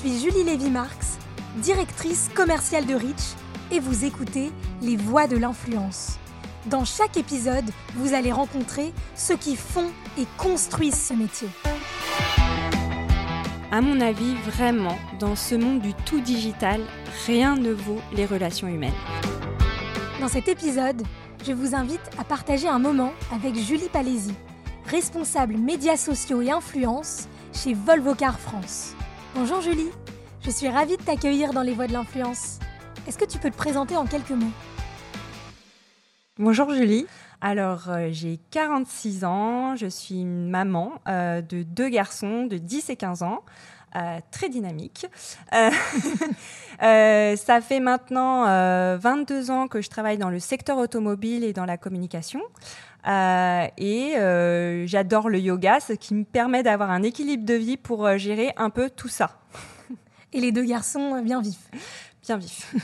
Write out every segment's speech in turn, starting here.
suis Julie Lévy-Marx, directrice commerciale de Rich, et vous écoutez Les Voix de l'influence. Dans chaque épisode, vous allez rencontrer ceux qui font et construisent ce métier. À mon avis, vraiment, dans ce monde du tout digital, rien ne vaut les relations humaines. Dans cet épisode, je vous invite à partager un moment avec Julie Palési, responsable médias sociaux et influence chez Volvo Car France. Bonjour Julie, je suis ravie de t'accueillir dans les voies de l'influence. Est-ce que tu peux te présenter en quelques mots? Bonjour Julie. Alors, euh, j'ai 46 ans, je suis une maman euh, de deux garçons de 10 et 15 ans. Euh, très dynamique. ça fait maintenant 22 ans que je travaille dans le secteur automobile et dans la communication. Et j'adore le yoga, ce qui me permet d'avoir un équilibre de vie pour gérer un peu tout ça. Et les deux garçons bien vifs bien vif.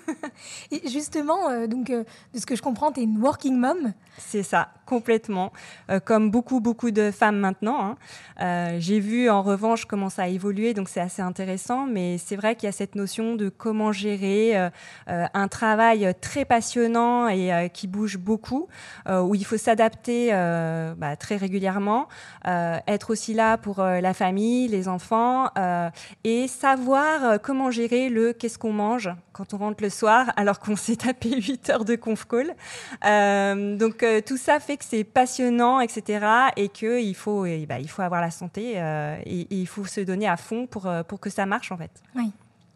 et justement, euh, donc, euh, de ce que je comprends, tu es une working mom. C'est ça, complètement. Euh, comme beaucoup, beaucoup de femmes maintenant. Hein. J'ai vu en revanche comment ça a évolué, donc c'est assez intéressant. Mais c'est vrai qu'il y a cette notion de comment gérer un travail très passionnant et qui bouge beaucoup, où il faut s'adapter bah, très régulièrement, être aussi là pour la famille, les enfants, et savoir comment gérer le qu'est-ce qu'on mange quand on rentre le soir, alors qu'on s'est tapé 8 heures de conf call. Euh, donc euh, tout ça fait que c'est passionnant, etc. Et qu'il faut, bah, il faut avoir la santé euh, et, il faut se donner à fond pour, pour que ça marche en fait. Oui.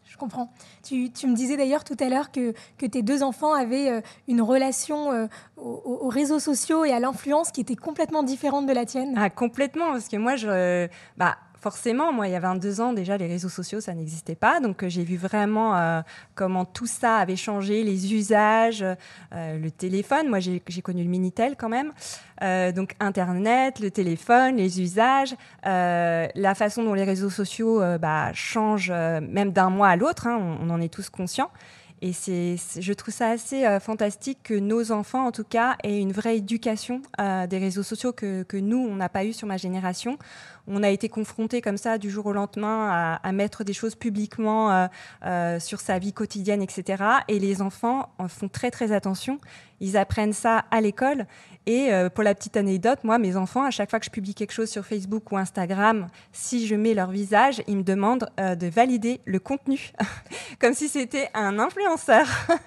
Je comprends. Tu, tu me disais d'ailleurs tout à l'heure que, que, tes deux enfants avaient une relation aux, réseaux sociaux et à l'influence qui était complètement différente de la tienne. Ah, complètement, parce que moi, je, bah, forcément, moi, il y a 22 ans, déjà, les réseaux sociaux, ça n'existait pas. Donc, euh, j'ai vu vraiment euh, comment tout ça avait changé, les usages, euh, le téléphone. Moi, j'ai connu le Minitel quand même. donc, Internet, le téléphone, les usages, la façon dont les réseaux sociaux bah, changent même d'un mois à l'autre. Hein, on, en est tous conscients. Et c'est, je trouve ça assez fantastique que nos enfants, en tout cas, aient une vraie éducation des réseaux sociaux que, que nous, on n'a pas eu sur ma génération on a été confronté comme ça du jour au lendemain à, mettre des choses publiquement euh, euh, sur sa vie quotidienne, etc. Et les enfants en font très très attention. Ils apprennent ça à l'école. Et euh, pour la petite anecdote, moi, mes enfants, à chaque fois que je publie quelque chose sur Facebook ou Instagram, si je mets leur visage, ils me demandent de valider le contenu, comme si c'était un influenceur.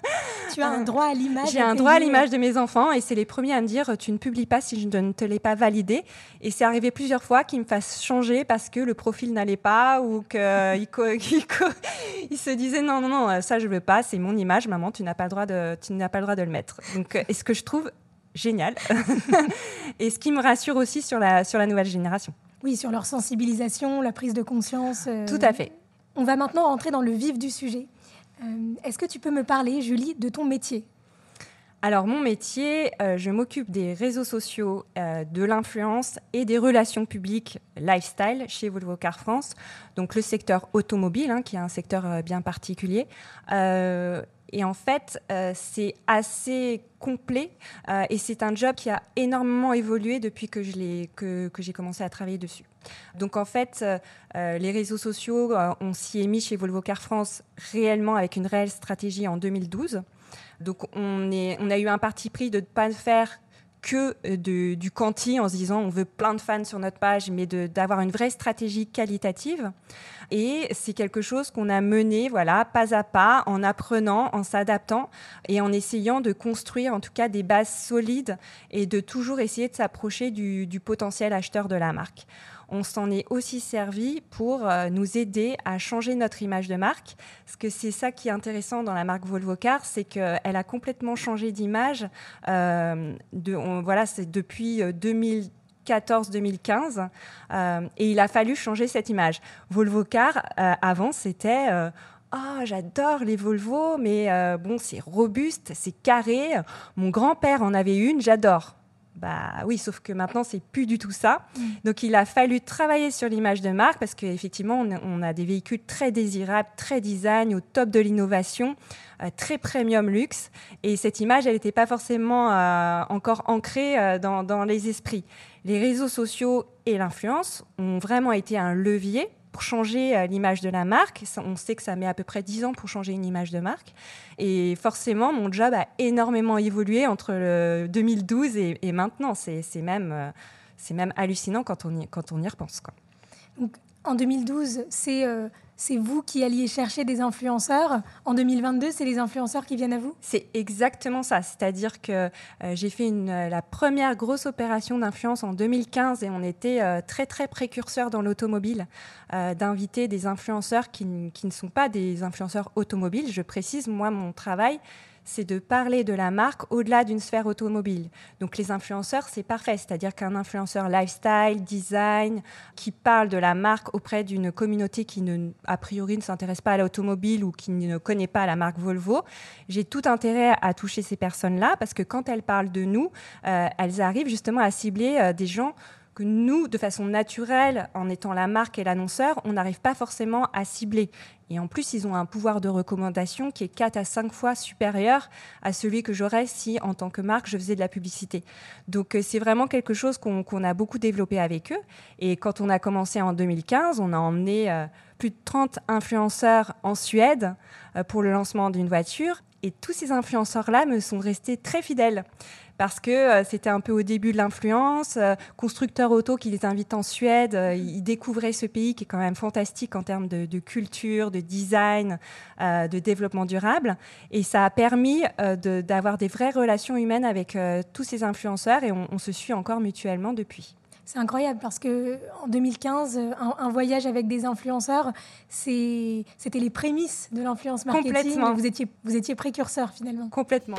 Tu as un droit à l'image. J'ai un droit à l'image de mes enfants et c'est les premiers à me dire tu ne publies pas si je ne te l'ai pas validé. Et c'est arrivé plusieurs fois qu'ils me fassent changer parce que le profil n'allait pas ou qu'il il se disait non, non, non, ça je veux pas, c'est mon image, maman, tu n'as pas, le droit de, tu n'as pas le droit de le mettre. Donc, est-ce que je trouve génial et ce qui me rassure aussi sur la, sur la nouvelle génération. Oui, sur leur sensibilisation, la prise de conscience. Euh, Tout à fait. On va maintenant rentrer dans le vif du sujet. Euh, est-ce que tu peux me parler, Julie, de ton métier? Alors mon métier, euh, je m'occupe des réseaux sociaux, euh, de l'influence et des relations publiques lifestyle chez Volvo Car France, donc le secteur automobile, hein, qui est un secteur euh, bien particulier. et en fait, c'est assez complet et c'est un job qui a énormément évolué depuis que, que, que j'ai commencé à travailler dessus. Donc en fait, les réseaux sociaux, on s'y est mis chez Volvo Car France réellement avec une réelle stratégie en 2012. Donc on, a eu un parti pris de ne pas faire que euh, du quanti en se disant on veut plein de fans sur notre page, mais d'avoir une vraie stratégie qualitative. Et c'est quelque chose qu'on a mené, voilà, pas à pas, en apprenant, en s'adaptant et en essayant de construire en tout cas des bases solides et de toujours essayer de s'approcher du potentiel acheteur de la marque on s'en est aussi servi pour euh, nous aider à changer notre image de marque. Parce que c'est ça qui est intéressant dans la marque Volvo Car, c'est qu'elle a complètement changé d'image. Euh, voilà, c'est depuis 2014-2015. Euh, et il a fallu changer cette image. Volvo Car, avant, c'était... Ah, j'adore les Volvo, mais bon, c'est robuste, c'est carré. Mon grand-père en avait une, j'adore. Bah oui, sauf que maintenant, c'est plus du tout ça. Donc, il a fallu travailler sur l'image de marque parce qu'effectivement, on, a des véhicules très désirables, très design, au top de l'innovation, euh, très premium luxe. Et cette image, elle n'était pas forcément euh, encore ancrée euh, dans, les esprits. Les réseaux sociaux et l'influence ont vraiment été un levier pour changer l'image de la marque. On sait que ça met à peu près 10 ans pour changer une image de marque. Et forcément, mon job a énormément évolué entre le 2012 et, maintenant. C'est même, c'est même hallucinant quand on y, quand on y repense. Quoi. En 2012, c'est c'est vous qui alliez chercher des influenceurs. En 2022, c'est les influenceurs qui viennent à vous C'est exactement ça. C'est-à-dire que euh, j'ai fait euh, la première grosse opération d'influence en 2015 et on était euh, très, très précurseurs dans l'automobile d'inviter des influenceurs qui ne sont pas des influenceurs automobiles. Je précise, moi, mon travail, c'est de parler de la marque au-delà d'une sphère automobile. Donc les influenceurs, c'est parfait, c'est-à-dire qu'un influenceur lifestyle, design, qui parle de la marque auprès d'une communauté qui ne, a priori ne s'intéresse pas à l'automobile ou qui ne connaît pas la marque Volvo, j'ai tout intérêt à toucher ces personnes-là parce que quand elles parlent de nous, euh, elles arrivent justement à cibler euh, des gens que nous, de façon naturelle, en étant la marque et l'annonceur, on n'arrive pas forcément à cibler. Et en plus, ils ont un pouvoir de recommandation qui est 4 à 5 fois supérieur à celui que j'aurais si, en tant que marque, je faisais de la publicité. Donc, euh, c'est vraiment quelque chose qu'on a beaucoup développé avec eux. Et quand on a commencé en 2015, on a emmené euh, plus de 30 influenceurs en Suède euh, pour le lancement d'une voiture. Et tous ces influenceurs-là me sont restés très fidèles parce que euh, c'était un peu au début de l'influence. Euh, constructeur auto qui les invite en Suède, euh, ils découvraient ce pays qui est quand même fantastique en termes de, culture, de design, de développement durable. Et ça a permis d'avoir des vraies relations humaines avec tous ces influenceurs et on, se suit encore mutuellement depuis. C'est incroyable parce que en 2015, un, voyage avec des influenceurs, c'était les prémices de l'influence marketing. Complètement. Vous étiez, vous étiez précurseur finalement. Complètement.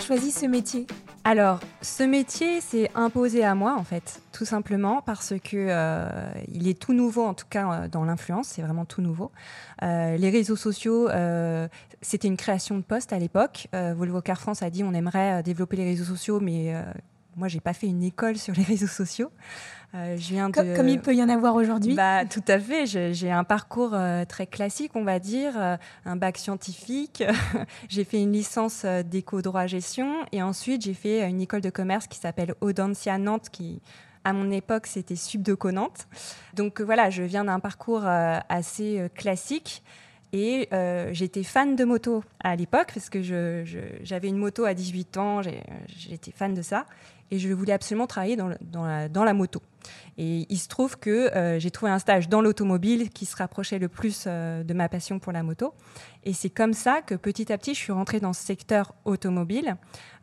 Choisi ce métier alors, ce métier s'est imposé à moi, en fait, tout simplement parce que euh, il est tout nouveau, en tout cas euh, dans l'influence, c'est vraiment tout nouveau. Euh, les réseaux sociaux, c'était une création de poste à l'époque. Volvo Car France a dit on aimerait développer les réseaux sociaux, mais moi, j'ai pas fait une école sur les réseaux sociaux. Euh, je viens de... comme, il peut y en avoir aujourd'hui. Bah, tout à fait. J'ai un parcours euh, très classique, on va dire, euh, un bac scientifique. j'ai fait une licence d'éco-droit gestion et ensuite j'ai fait une école de commerce qui s'appelle Audencia Nantes, qui à mon époque c'était Subdeco Nantes. Donc voilà, je viens d'un parcours assez classique. Et j'étais fan de moto à l'époque parce que j'avais une moto à 18 ans, j'étais fan de ça et je voulais absolument travailler dans, dans, la, moto. Et il se trouve que euh, j'ai trouvé un stage dans l'automobile qui se rapprochait le plus euh, de ma passion pour la moto. Et c'est comme ça que petit à petit, je suis rentrée dans ce secteur automobile.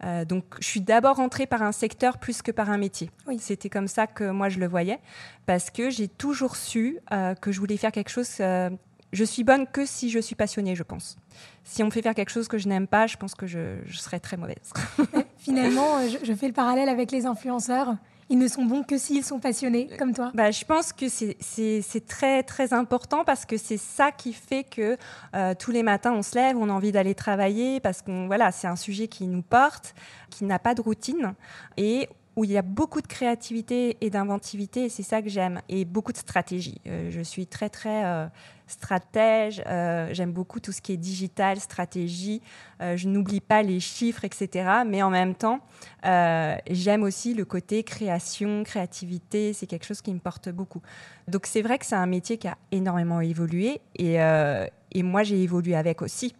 Euh, donc, je suis d'abord rentrée par un secteur plus que par un métier. Oui. C'était comme ça que moi, je le voyais, parce que j'ai toujours su que je voulais faire quelque chose. je suis bonne que si je suis passionnée, je pense. Si on me fait faire quelque chose que je n'aime pas, je pense que je, je serais très mauvaise. Finalement, euh, je, fais le parallèle avec les influenceurs. Ils ne sont bons que s'ils sont passionnés, comme toi. Bah, je pense que c'est très, très important parce que c'est ça qui fait que euh, tous les matins, on se lève, on a envie d'aller travailler parce que voilà, c'est un sujet qui nous porte, qui n'a pas de routine. Et où il y a beaucoup de créativité et d'inventivité, et c'est ça que j'aime, et beaucoup de stratégie. Euh, je suis très, très euh, stratège, euh, j'aime beaucoup tout ce qui est digital, stratégie, je n'oublie pas les chiffres, etc. Mais en même temps, j'aime aussi le côté création, créativité, c'est quelque chose qui me porte beaucoup. Donc c'est vrai que c'est un métier qui a énormément évolué, et, et moi j'ai évolué avec aussi.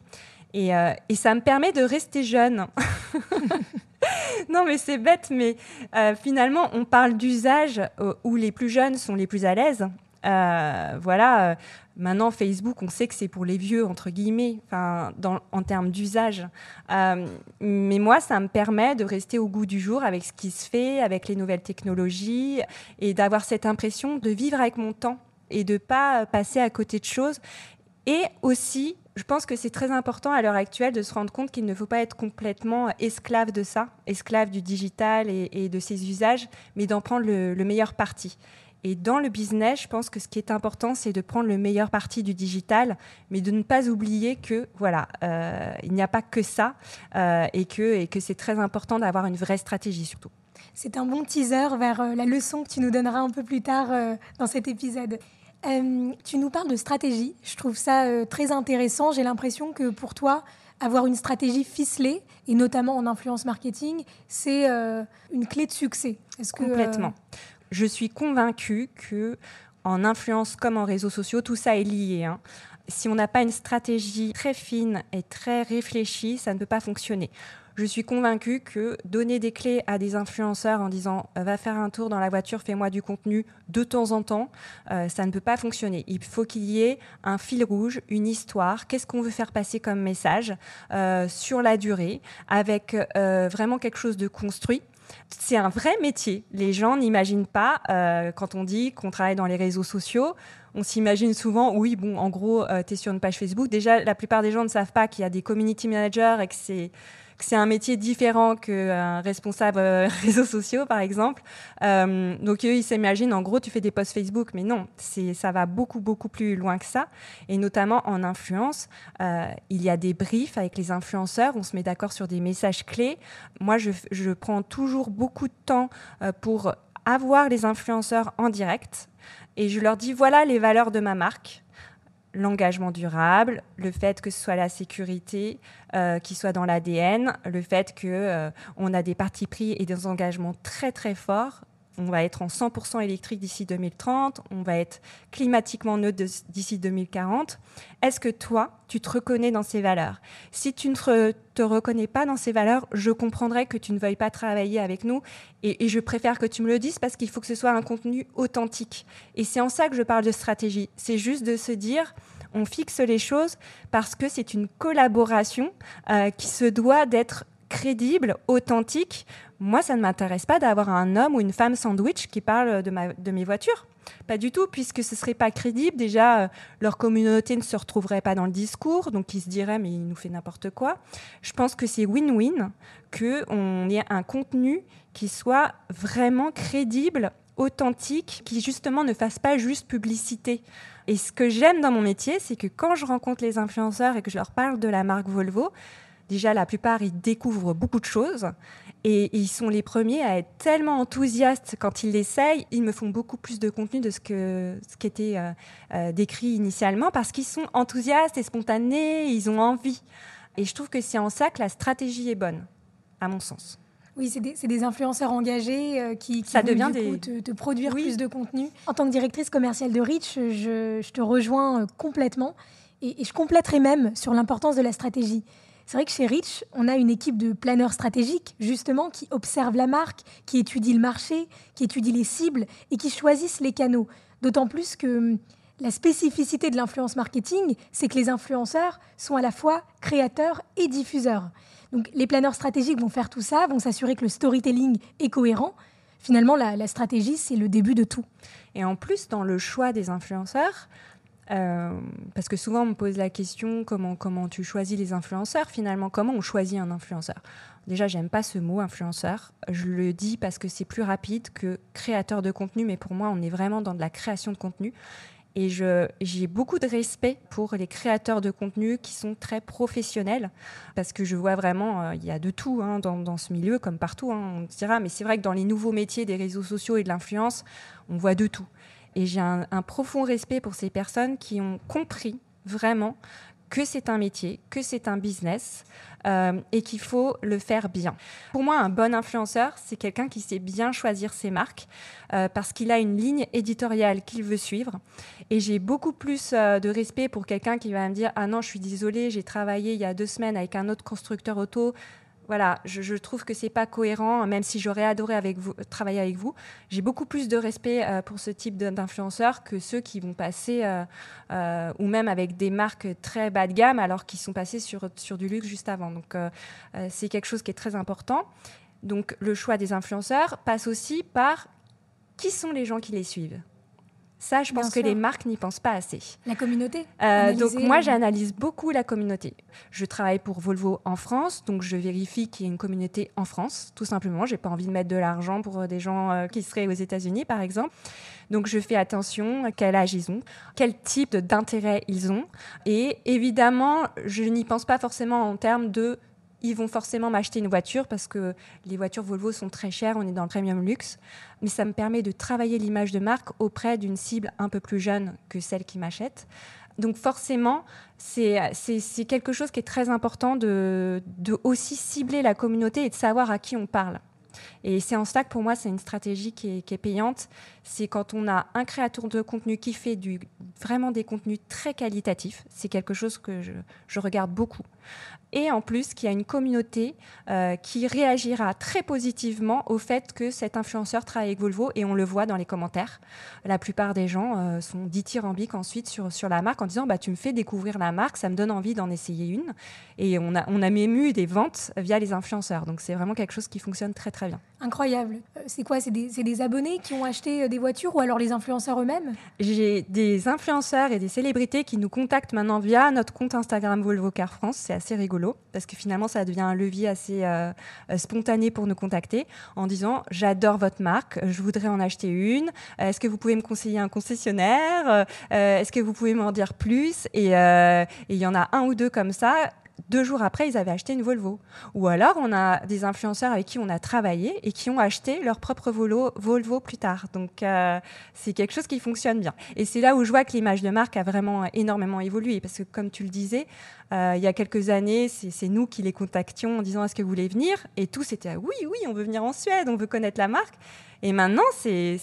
Et, et ça me permet de rester jeune. non, mais c'est bête, mais euh, finalement, on parle d'usage euh, où les plus jeunes sont les plus à l'aise. Euh, voilà, maintenant Facebook, on sait que c'est pour les vieux, entre guillemets, en termes d'usage. mais moi, ça me permet de rester au goût du jour avec ce qui se fait, avec les nouvelles technologies, et d'avoir cette impression de vivre avec mon temps et de pas passer à côté de choses. Et aussi je pense que c'est très important à l'heure actuelle de se rendre compte qu'il ne faut pas être complètement esclave de ça, esclave du digital et, de ses usages, mais d'en prendre le, meilleur parti. Et dans le business, je pense que ce qui est important, c'est de prendre le meilleur parti du digital, mais de ne pas oublier que voilà, euh, il n'y a pas que ça euh, et que, et que c'est très important d'avoir une vraie stratégie surtout. C'est un bon teaser vers euh, la leçon que tu nous donneras un peu plus tard dans cet épisode. Tu nous parles de stratégie. Je trouve ça très intéressant. J'ai l'impression que pour toi, avoir une stratégie ficelée, et notamment en influence marketing, c'est une clé de succès. Est-ce que, Complètement. Je suis convaincue que en influence comme en réseaux sociaux, tout ça est lié. Hein. Si on n'a pas une stratégie très fine et très réfléchie, ça ne peut pas fonctionner. Je suis convaincue que donner des clés à des influenceurs en disant euh, va faire un tour dans la voiture, fais-moi du contenu de temps en temps, euh, ça ne peut pas fonctionner. Il faut qu'il y ait un fil rouge, une histoire. Qu'est-ce qu'on veut faire passer comme message euh, sur la durée, avec vraiment quelque chose de construit c'est un vrai métier. Les gens n'imaginent pas, quand on dit qu'on travaille dans les réseaux sociaux, on s'imagine souvent, oui, bon, en gros, euh, tu es sur une page Facebook. Déjà, la plupart des gens ne savent pas qu'il y a des community managers et que c'est c'est un métier différent qu'un responsable euh, réseaux sociaux, par exemple. Euh, donc, eux, ils s'imaginent, en gros, tu fais des posts Facebook, mais non, ça va beaucoup, beaucoup plus loin que ça. Et notamment en influence, euh, il y a des briefs avec les influenceurs, on se met d'accord sur des messages clés. Moi, je prends toujours beaucoup de temps pour avoir les influenceurs en direct et je leur dis voilà les valeurs de ma marque l'engagement durable, le fait que ce soit la sécurité euh, qui soit dans l'ADN, le fait que euh, a des partis pris et des engagements très très forts on va être en 100% électrique d'ici 2030, on va être climatiquement neutre d'ici 2040. Est-ce que toi, tu te reconnais dans ces valeurs? Si tu ne te reconnais pas dans ces valeurs, je comprendrais que tu ne veuilles pas travailler avec nous et, je préfère que tu me le dises parce qu'il faut que ce soit un contenu authentique. Et c'est en ça que je parle de stratégie. C'est juste de se dire, on fixe les choses parce que c'est une collaboration euh, qui se doit d'être crédible, authentique. Moi, ça ne m'intéresse pas d'avoir un homme ou une femme sandwich qui parle de, mes voitures. Pas du tout, puisque ce serait pas crédible. Déjà, euh, leur communauté ne se retrouverait pas dans le discours, donc ils se diraient mais il nous fait n'importe quoi. Je pense que c'est win-win qu'on ait un contenu qui soit vraiment crédible, authentique, qui justement ne fasse pas juste publicité. Et ce que j'aime dans mon métier, c'est que quand je rencontre les influenceurs et que je leur parle de la marque Volvo, déjà la plupart ils découvrent beaucoup de choses et ils sont les premiers à être tellement enthousiastes quand ils l'essayent. Ils me font beaucoup plus de contenu de ce, que, ce qui était euh, euh, décrit initialement parce qu'ils sont enthousiastes et spontanés, ils ont envie. Et je trouve que c'est en ça que la stratégie est bonne, à mon sens. Oui, c'est des, des, influenceurs engagés euh, qui, qui, vont devient du coup, te, produire plus de contenu. En tant que directrice commerciale de Rich, je, te rejoins complètement et, et je compléterai même sur l'importance de la stratégie. C'est vrai que chez Rich, on a une équipe de planeurs stratégiques, justement, qui observent la marque, qui étudient le marché, qui étudient les cibles et qui choisissent les canaux. D'autant plus que hum, la spécificité de l'influence marketing, c'est que les influenceurs sont à la fois créateurs et diffuseurs. Donc les planeurs stratégiques vont faire tout ça, vont s'assurer que le storytelling est cohérent. Finalement, la, la stratégie, c'est le début de tout. Et en plus, dans le choix des influenceurs, euh, parce que souvent on me pose la question comment, comment tu choisis les influenceurs finalement? Comment on choisit un influenceur? Déjà j'aime pas ce mot influenceur. Je le dis parce que c'est plus rapide que créateur de contenu mais pour moi on est vraiment dans de la création de contenu. Et j'ai beaucoup de respect pour les créateurs de contenu qui sont très professionnels, parce que je vois vraiment, euh, il y a de tout hein, dans, dans, ce milieu, comme partout, hein, on dira, mais c'est vrai que dans les nouveaux métiers des réseaux sociaux et de l'influence, on voit de tout. Et j'ai un, profond respect pour ces personnes qui ont compris vraiment que c'est un métier, que c'est un business euh, et qu'il faut le faire bien. Pour moi, un bon influenceur, c'est quelqu'un qui sait bien choisir ses marques euh, parce qu'il a une ligne éditoriale qu'il veut suivre. Et j'ai beaucoup plus euh, de respect pour quelqu'un qui va me dire Ah non, je suis désolée, j'ai travaillé il y a deux semaines avec un autre constructeur auto, voilà, je, trouve que c'est pas cohérent, même si j'aurais adoré avec vous, travailler avec vous. J'ai beaucoup plus de respect euh, pour ce type d'influenceurs que ceux qui vont passer, euh, euh, ou même avec des marques très bas de gamme, alors qu'ils sont passés sur, sur du luxe juste avant. Donc, c'est quelque chose qui est très important. Donc, le choix des influenceurs passe aussi par qui sont les gens qui les suivent. Ça, je pense que les marques n'y pensent pas assez. La communauté euh, Donc moi, euh, j'analyse beaucoup la communauté. Je travaille pour Volvo en France, donc je vérifie qu'il y a une communauté en France, tout simplement. J'ai pas envie de mettre de l'argent pour euh, des gens qui seraient aux États-Unis, par exemple. Donc je fais attention à quel âge ils ont, quel type d'intérêt ils ont. Et évidemment, je n'y pense pas forcément en termes de ils vont forcément m'acheter une voiture parce que les voitures Volvo sont très chères, on est dans le premium luxe. Mais ça me permet de travailler l'image de marque auprès d'une cible un peu plus jeune que celle qui m'achète. Donc forcément, c'est quelque chose qui est très important de, de aussi cibler la communauté et de savoir à qui on parle. Et c'est en cela que pour moi, c'est une stratégie qui est, payante. C'est quand on a un créateur de contenu qui fait du, vraiment des contenus très qualitatifs. C'est quelque chose que je, regarde beaucoup. Et en plus, qui a une communauté euh, qui réagira très positivement au fait que cet influenceur travaille avec Volvo. Et on le voit dans les commentaires. La plupart des gens euh, sont dithyrambiques ensuite sur, sur la marque en disant bah, Tu me fais découvrir la marque, ça me donne envie d'en essayer une. Et on a, on a même eu des ventes via les influenceurs. Donc c'est vraiment quelque chose qui fonctionne très très bien. Incroyable. Euh, c'est quoi? C'est des, abonnés qui ont acheté euh, des voitures ou alors les influenceurs eux-mêmes J'ai des influenceurs et des célébrités qui nous contactent maintenant via notre compte Instagram Volvo Car France. C'est assez rigolo parce que finalement, ça devient un levier assez euh, spontané pour nous contacter en disant J'adore votre marque, je voudrais en acheter une. Est-ce que vous pouvez me conseiller un concessionnaire? Est-ce que vous pouvez m'en dire plus? Et il y en a un ou deux comme ça deux jours après, ils avaient acheté une Volvo. Ou alors, on a des influenceurs avec qui on a travaillé et qui ont acheté leur propre Volvo plus tard. Donc, euh, c'est quelque chose qui fonctionne bien. Et c'est là où je vois que l'image de marque a vraiment énormément évolué. Parce que, comme tu le disais, euh, il y a quelques années, c'est nous qui les contactions en disant est-ce que vous voulez venir? Et tous c'était oui, oui, on veut venir en Suède, on veut connaître la marque. Et maintenant, c'est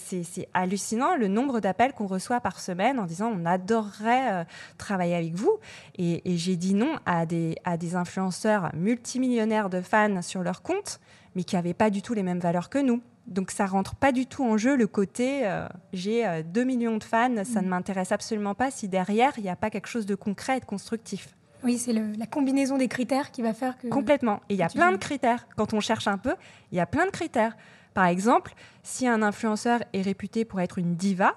hallucinant le nombre d'appels qu'on reçoit par semaine en disant on adorerait euh, travailler avec vous. Et, j'ai dit non à des, à des influenceurs multimillionnaires de fans sur leur compte, mais qui n'avaient pas du tout les mêmes valeurs que nous. Donc ça rentre pas du tout en jeu le côté euh, j'ai 2 millions de fans, ça ne mmh. m'intéresse absolument pas si derrière il n'y a pas quelque chose de concret et de constructif. Oui, c'est la combinaison des critères qui va faire que... Complètement. Et il y a plein de critères. Quand on cherche un peu, il y a plein de critères. Par exemple, si un influenceur est réputé pour être une diva,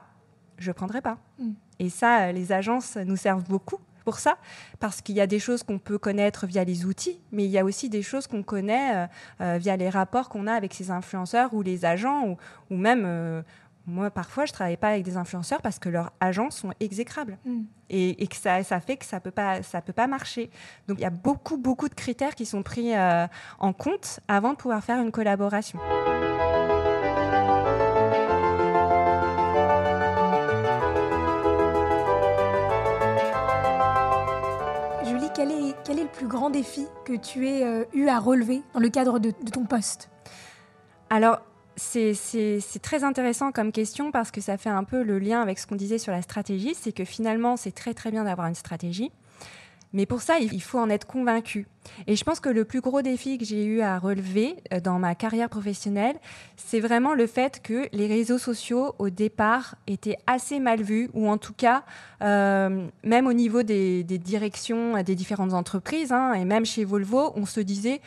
je ne prendrai pas. Mm. Et ça, les agences nous servent beaucoup pour ça, parce qu'il y a des choses qu'on peut connaître via les outils, mais il y a aussi des choses qu'on connaît euh, euh, via les rapports qu'on a avec ces influenceurs ou les agents, ou, même euh, moi, parfois, je travaille pas avec des influenceurs parce que leurs agents sont exécrables mm. et, que ça, ça, fait que ça peut pas, ça peut pas marcher. Donc, il y a beaucoup, beaucoup de critères qui sont pris euh, en compte avant de pouvoir faire une collaboration. Julie, quel est, quel est le plus grand défi que tu aies euh, eu à relever dans le cadre de, de ton poste? Alors, c'est très intéressant comme question parce que ça fait un peu le lien avec ce qu'on disait sur la stratégie, c'est que finalement c'est très très bien d'avoir une stratégie, mais pour ça il faut en être convaincu. Et je pense que le plus gros défi que j'ai eu à relever euh, dans ma carrière professionnelle, c'est vraiment le fait que les réseaux sociaux au départ étaient assez mal vus, ou en tout cas euh, même au niveau des, directions des différentes entreprises, hein, et même chez Volvo, on se disait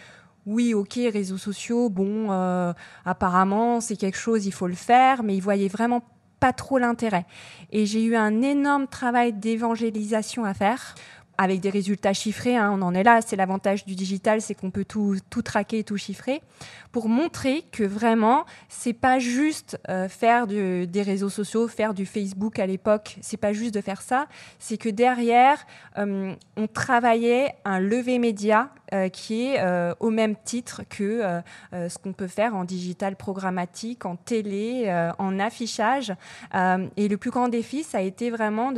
oui, ok, réseaux sociaux, bon, euh, apparemment, c'est quelque chose, il faut le faire, mais ils voyaient vraiment pas trop l'intérêt. Et j'ai eu un énorme travail d'évangélisation à faire avec des résultats chiffrés. Hein, on en est là. C'est l'avantage du digital, c'est qu'on peut tout, tout traquer, tout chiffrer, pour montrer que vraiment, c'est pas juste euh, faire des réseaux sociaux, faire du Facebook à l'époque. C'est pas juste de faire ça. C'est que derrière, euh, on travaillait un levé média euh, qui est au même titre que ce qu'on peut faire en digital programmatique, en télé, en affichage. et le plus grand défi, ça a été vraiment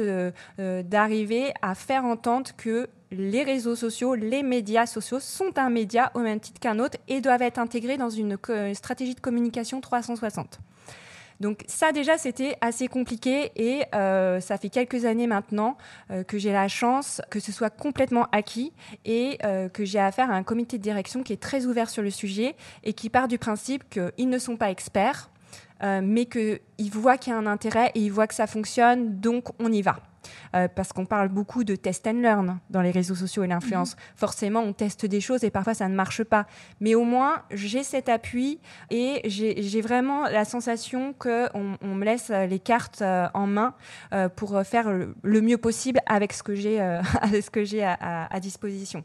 d'arriver à faire entendre que les réseaux sociaux, les médias sociaux sont un média au même titre qu'un autre et doivent être intégrés dans une stratégie de communication 360. Donc ça déjà c'était assez compliqué et euh, ça fait quelques années maintenant euh, que j'ai la chance que ce soit complètement acquis et euh, que j'ai affaire à un comité de direction qui est très ouvert sur le sujet et qui part du principe qu'ils ne sont pas experts mais qu'ils voient qu'il y a un intérêt et ils voient que ça fonctionne donc on y va. Euh, parce qu'on parle beaucoup de test and learn dans les réseaux sociaux et l'influence. Mhm. Forcément, on teste des choses et parfois ça ne marche pas. Mais au moins, j'ai cet appui et j'ai vraiment la sensation qu'on on me laisse les cartes euh, en main euh, pour faire le mieux possible avec ce que j'ai à, à, disposition.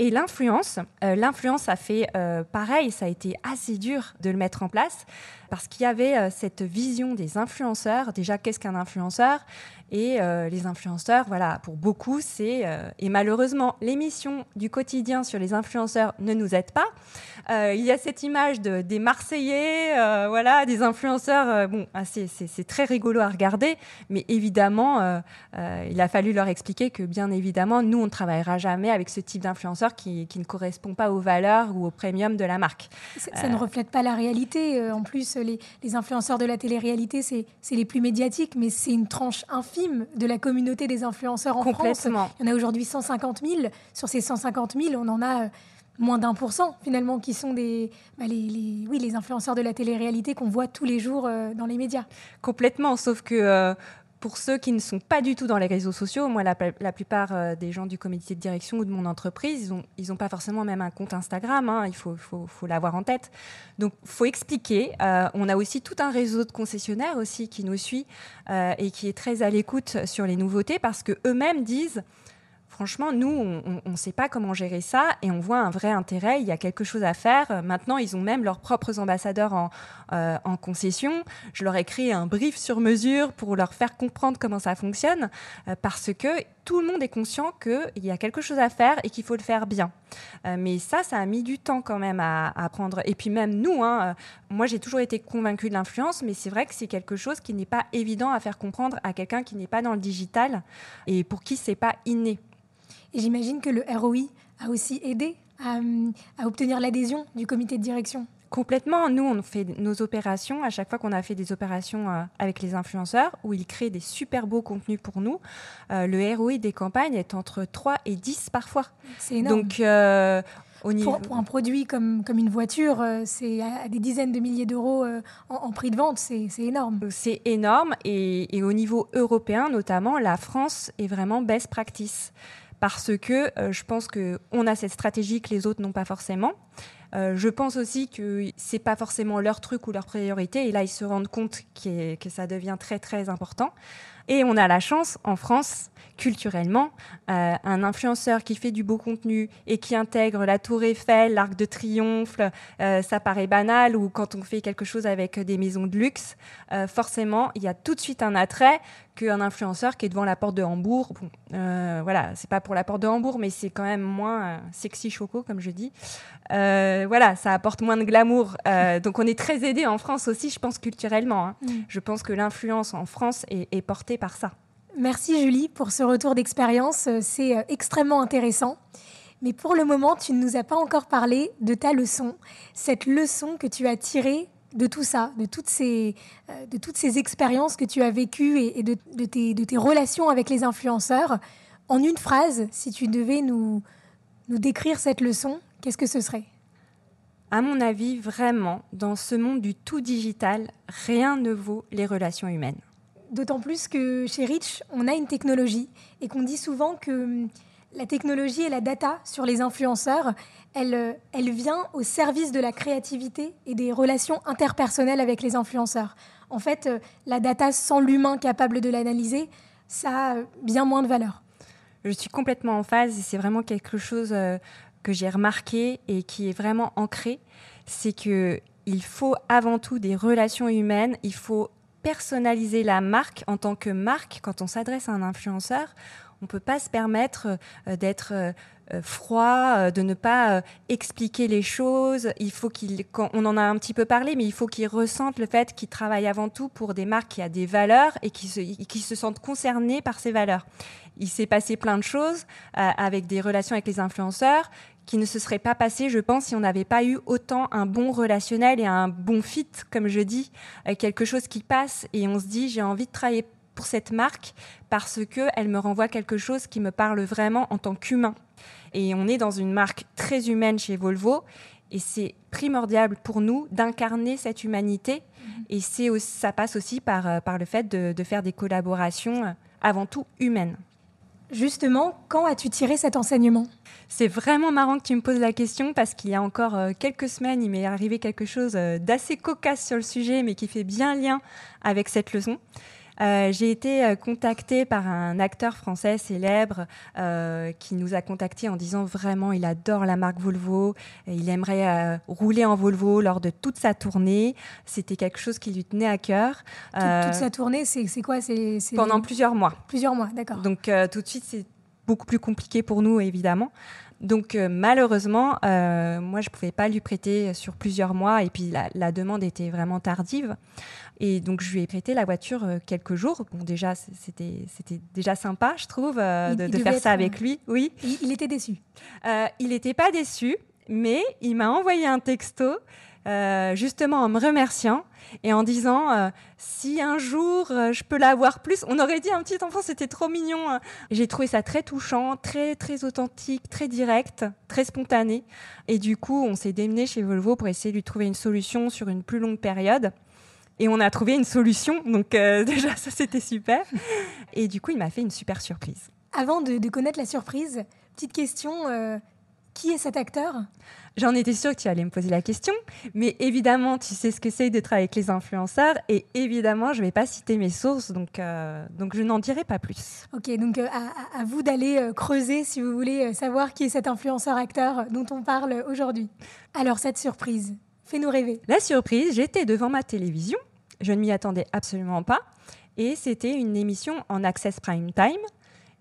Et l'influence, euh, l'influence a fait euh, pareil, ça a été assez dur de le mettre en place parce qu'il y avait euh, cette vision des influenceurs. Déjà, qu'est-ce qu'un influenceur? Et les influenceurs, voilà, pour beaucoup, c'est et malheureusement l'émission du quotidien sur les influenceurs ne nous aide pas. il y a cette image de, des Marseillais, voilà, des influenceurs. bon, ah, c'est très rigolo à regarder, mais évidemment, il a fallu leur expliquer que bien évidemment, nous, on ne travaillera jamais avec ce type d'influenceurs qui, ne correspond pas aux valeurs ou au premium de la marque. Ça, ne euh, reflète pas la réalité. Euh, en plus, les, influenceurs de la télé-réalité, c'est les plus médiatiques, mais c'est une tranche infime de la communauté des influenceurs en France. Il y en a aujourd'hui 150 000. Sur ces 150 000, on en a euh, moins d'un pour cent finalement qui sont des, bah, les, oui, les influenceurs de la télé-réalité qu'on voit tous les jours dans les médias. Complètement, sauf que pour ceux qui ne sont pas du tout dans les réseaux sociaux, moi, la, plupart euh, des gens du comité de direction ou de mon entreprise, ils n'ont pas forcément même un compte Instagram. Hein, il faut l'avoir en tête. Donc, faut expliquer. Euh, on a aussi tout un réseau de concessionnaires aussi qui nous suit euh, et qui est très à l'écoute sur les nouveautés parce que eux-mêmes disent franchement, nous, on ne sait pas comment gérer ça et on voit un vrai intérêt. Il y a quelque chose à faire. Maintenant, ils ont même leurs propres ambassadeurs en, euh, concession. Je leur ai créé un brief sur mesure pour leur faire comprendre comment ça fonctionne euh, parce que tout le monde est conscient qu'il y a quelque chose à faire et qu'il faut le faire bien. Euh, mais ça, ça a mis du temps quand même à, apprendre. Et puis même nous, hein, moi j'ai toujours été convaincue de l'influence, mais c'est vrai que c'est quelque chose qui n'est pas évident à faire comprendre à quelqu'un qui n'est pas dans le digital et pour qui c'est pas inné. Et j'imagine que le ROI a aussi aidé à, obtenir l'adhésion du comité de direction. Complètement. Nous, on fait nos opérations, à chaque fois qu'on a fait des opérations euh, avec les influenceurs, où ils créent des super beaux contenus pour nous, euh, le ROI des campagnes est entre 3 et 10 parfois. C'est énorme. Donc, euh, au niveau... pour, un produit comme, comme une voiture, c'est à, des dizaines de milliers d'euros en, prix de vente, c'est énorme. C'est énorme. Et, et, au niveau européen, notamment, la France est vraiment best practice parce que euh, je pense qu'on a cette stratégie que les autres n'ont pas forcément. Euh, je pense aussi que c'est pas forcément leur truc ou leur priorité, et là ils se rendent compte que ça devient très très important. Et on a la chance en France, culturellement, euh, un influenceur qui fait du beau contenu et qui intègre la Tour Eiffel, l'Arc de Triomphe, ça paraît banal, ou quand on fait quelque chose avec des maisons de luxe, forcément il y a tout de suite un attrait qu'un influenceur qui est devant la porte de Hambourg. Bon, euh, voilà, c'est pas pour la porte de Hambourg, mais c'est quand même moins euh, sexy choco, comme je dis. Euh, voilà, ça apporte moins de glamour. donc on est très aidé en France aussi, je pense, culturellement. Hein. Mm. Je pense que l'influence en France est, portée par ça. Merci Julie pour ce retour d'expérience. C'est extrêmement intéressant. Mais pour le moment, tu ne nous as pas encore parlé de ta leçon, cette leçon que tu as tirée de tout ça, de toutes ces, euh, de toutes ces expériences que tu as vécues et, de, tes, de, tes, relations avec les influenceurs. En une phrase, si tu devais nous, nous décrire cette leçon, qu'est-ce que ce serait? À mon avis, vraiment, dans ce monde du tout digital, rien ne vaut les relations humaines. D'autant plus que chez Rich, on a une technologie et qu'on dit souvent que hum, la technologie et la data sur les influenceurs, elle, elle vient au service de la créativité et des relations interpersonnelles avec les influenceurs. En fait, euh, la data sans l'humain capable de l'analyser, ça a bien moins de valeur. Je suis complètement en phase et c'est vraiment quelque chose euh, que j'ai remarqué et qui est vraiment ancré. C'est que il faut avant tout des relations humaines. Il faut personnaliser la marque en tant que marque. Quand on s'adresse à un influenceur, on ne peut pas se permettre euh, d'être euh, euh, froid, de ne pas expliquer les choses. Il faut qu'il, on en a un petit peu parlé, mais il faut qu'il ressente le fait qu'il travaille avant tout pour des marques qui ont des valeurs et qui se, qui se sentent concernés par ces valeurs. Il s'est passé plein de choses avec des relations avec les influenceurs qui ne se seraient pas passées, je pense, si on n'avait pas eu autant un bon relationnel et un bon fit, comme je dis, quelque chose qui passe et on se dit j'ai envie de travailler pour cette marque parce qu'elle me renvoie quelque chose qui me parle vraiment en tant qu'humain. Et on est dans une marque très humaine chez Volvo et c'est primordial pour nous d'incarner cette humanité. Mhm. Et c'est, ça passe aussi par, euh, par le fait de, de faire des collaborations euh, avant tout humaines. Justement, quand as-tu tiré cet enseignement? C'est vraiment marrant que tu me poses la question parce qu'il y a encore euh, quelques semaines, il m'est arrivé quelque chose d'assez cocasse sur le sujet, mais qui fait bien lien avec cette leçon. Euh, j'ai été contactée par un acteur français célèbre qui nous a contactés en disant vraiment il adore la marque Volvo, et il aimerait rouler en Volvo lors de toute sa tournée. C'était quelque chose qui lui tenait à cœur. Toute, sa tournée, c'est quoi? C'est Pendant plusieurs mois. Plusieurs mois, d'accord. Donc tout de suite, c'est beaucoup plus compliqué pour nous, évidemment. Donc euh, malheureusement, euh, moi, je ne pouvais pas lui prêter sur plusieurs mois et puis la, demande était vraiment tardive. Et donc je lui ai prêté la voiture euh, quelques jours. Bon, déjà, c'était déjà sympa, je trouve, de, faire ça avec lui. Oui. Il, était déçu. il n'était pas déçu, mais il m'a envoyé un texto justement en me remerciant et en disant euh, si un jour euh, je peux l'avoir plus, on aurait dit un petit enfant, c'était trop mignon. Hein. J'ai trouvé ça très touchant, très très authentique, très direct, très spontané. Et du coup, on s'est démené chez Volvo pour essayer de lui trouver une solution sur une plus longue période. Et on a trouvé une solution, donc euh, déjà ça c'était super. Et du coup, il m'a fait une super surprise. Avant de, connaître la surprise, petite question, qui est cet acteur? J'en étais sûre que tu allais me poser la question, mais évidemment, tu sais ce que c'est de travailler avec les influenceurs, et évidemment, je ne vais pas citer mes sources, donc, euh, donc je n'en dirai pas plus. Ok, donc euh, à, vous d'aller euh, creuser si vous voulez savoir qui est cet influenceur-acteur dont on parle aujourd'hui. Alors, cette surprise, fais-nous rêver. La surprise, j'étais devant ma télévision, je ne m'y attendais absolument pas, et c'était une émission en Access Prime Time,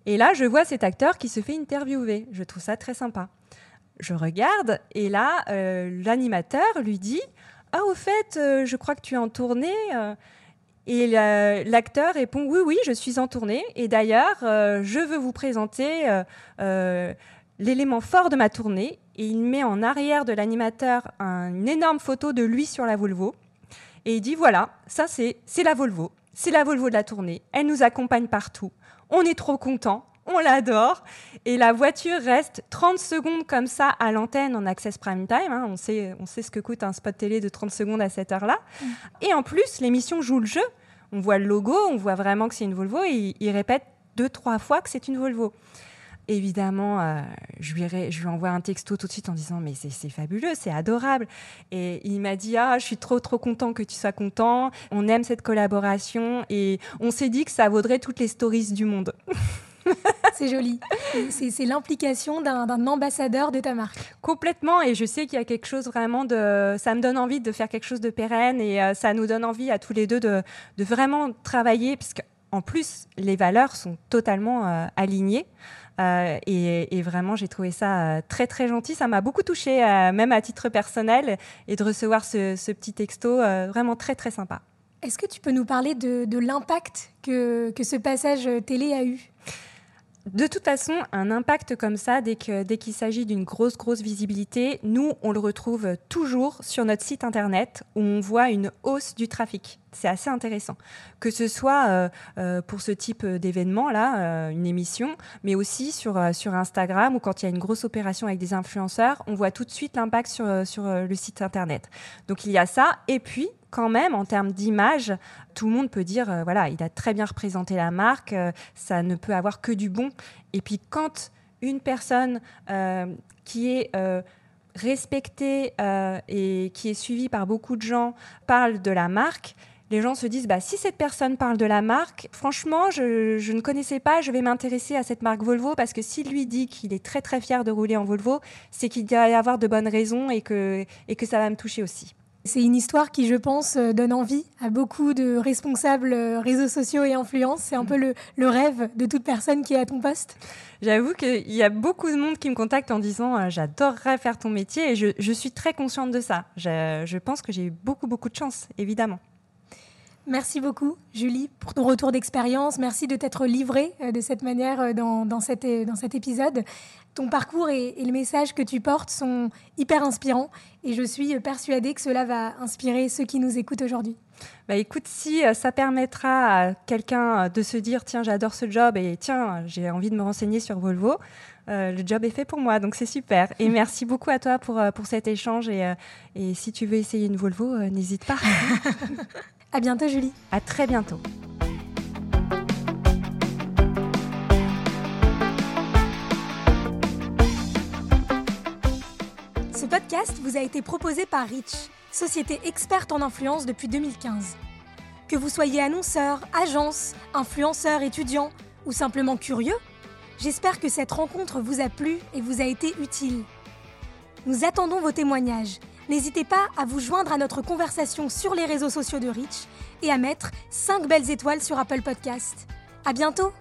et là, je vois cet acteur qui se fait interviewer. Je trouve ça très sympa je regarde et là, euh, l'animateur lui dit Ah, au fait, euh, je crois que tu es en tournée. Euh. Et l'acteur répond Oui, oui, je suis en tournée. Et d'ailleurs, je veux vous présenter l'élément fort de ma tournée. Et il met en arrière de l'animateur une énorme photo de lui sur la Volvo. Et il dit Voilà, ça, c'est la Volvo. C'est la Volvo de la tournée. Elle nous accompagne partout. On est trop contents on l'adore. Et la voiture reste 30 secondes comme ça à l'antenne en access prime time. Hein. On, sait, on sait ce que coûte un spot télé de 30 secondes à cette heure-là. Mm. Et en plus, l'émission joue le jeu. On voit le logo, on voit vraiment que c'est une Volvo et il, répète deux, trois fois que c'est une Volvo. Évidemment, euh, je, lui je, lui envoie un texto tout de suite en disant mais c'est fabuleux, c'est adorable. Et il m'a dit ah je suis trop trop content que tu sois content. On aime cette collaboration et on s'est dit que ça vaudrait toutes les stories du monde. c'est joli. C'est l'implication d'un ambassadeur de ta marque. Complètement. Et je sais qu'il y a quelque chose vraiment de. Ça me donne envie de faire quelque chose de pérenne et euh, ça nous donne envie à tous les deux de, vraiment travailler, puisque en plus, les valeurs sont totalement euh, alignées. Euh, et, vraiment, j'ai trouvé ça très très gentil. Ça m'a beaucoup touché, même à titre personnel, et de recevoir ce, petit texto, vraiment très très sympa. Est-ce que tu peux nous parler de, l'impact que, que, ce passage télé a eu? De toute façon, un impact comme ça, dès qu'il s'agit d'une grosse, grosse visibilité, nous, on le retrouve toujours sur notre site internet où on voit une hausse du trafic. C'est assez intéressant. Que ce soit euh, euh, pour ce type d'événement-là, euh, une émission, mais aussi sur, Instagram ou quand il y a une grosse opération avec des influenceurs, on voit tout de suite l'impact sur le site internet. Donc il y a ça. Et puis, quand même, en termes d'image, tout le monde peut dire, euh, voilà, il a très bien représenté la marque, euh, ça ne peut avoir que du bon. Et puis quand une personne euh, qui est respectée et qui est suivie par beaucoup de gens parle de la marque, les gens se disent bah, si cette personne parle de la marque, franchement, je, ne connaissais pas, je vais m'intéresser à cette marque Volvo parce que s'il lui dit qu'il est très très fier de rouler en Volvo, c'est qu'il doit y avoir de bonnes raisons et que, et que ça va me toucher aussi. C'est une histoire qui, je pense, euh, donne envie à beaucoup de responsables euh, réseaux sociaux et influence. C'est un peu le, rêve de toute personne qui est à ton poste. J'avoue qu'il y a beaucoup de monde qui me contacte en disant euh, j'adorerais faire ton métier et je, suis très consciente de ça. Je, je pense que j'ai eu beaucoup, beaucoup de chance, évidemment. Merci beaucoup, Julie, pour ton retour d'expérience. Merci de t'être livrée de cette manière dans, dans, cet, dans cet épisode. Ton parcours et, le message que tu portes sont hyper inspirants et je suis persuadée que cela va inspirer ceux qui nous écoutent aujourd'hui. Bah écoute, si euh, ça permettra à quelqu'un de se dire tiens, j'adore ce job et tiens, j'ai envie de me renseigner sur Volvo, le job est fait pour moi, donc c'est super. Et merci beaucoup à toi pour, pour cet échange. Et, et si tu veux essayer une Volvo, n'hésite pas. À bientôt, Julie. À très bientôt. Podcast vous a été proposé par Rich, société experte en influence depuis 2015. Que vous soyez annonceur, agence, influenceur, étudiant ou simplement curieux, j'espère que cette rencontre vous a plu et vous a été utile. Nous attendons vos témoignages. N'hésitez pas à vous joindre à notre conversation sur les réseaux sociaux de Rich et à mettre 5 belles étoiles sur Apple Podcast. À bientôt!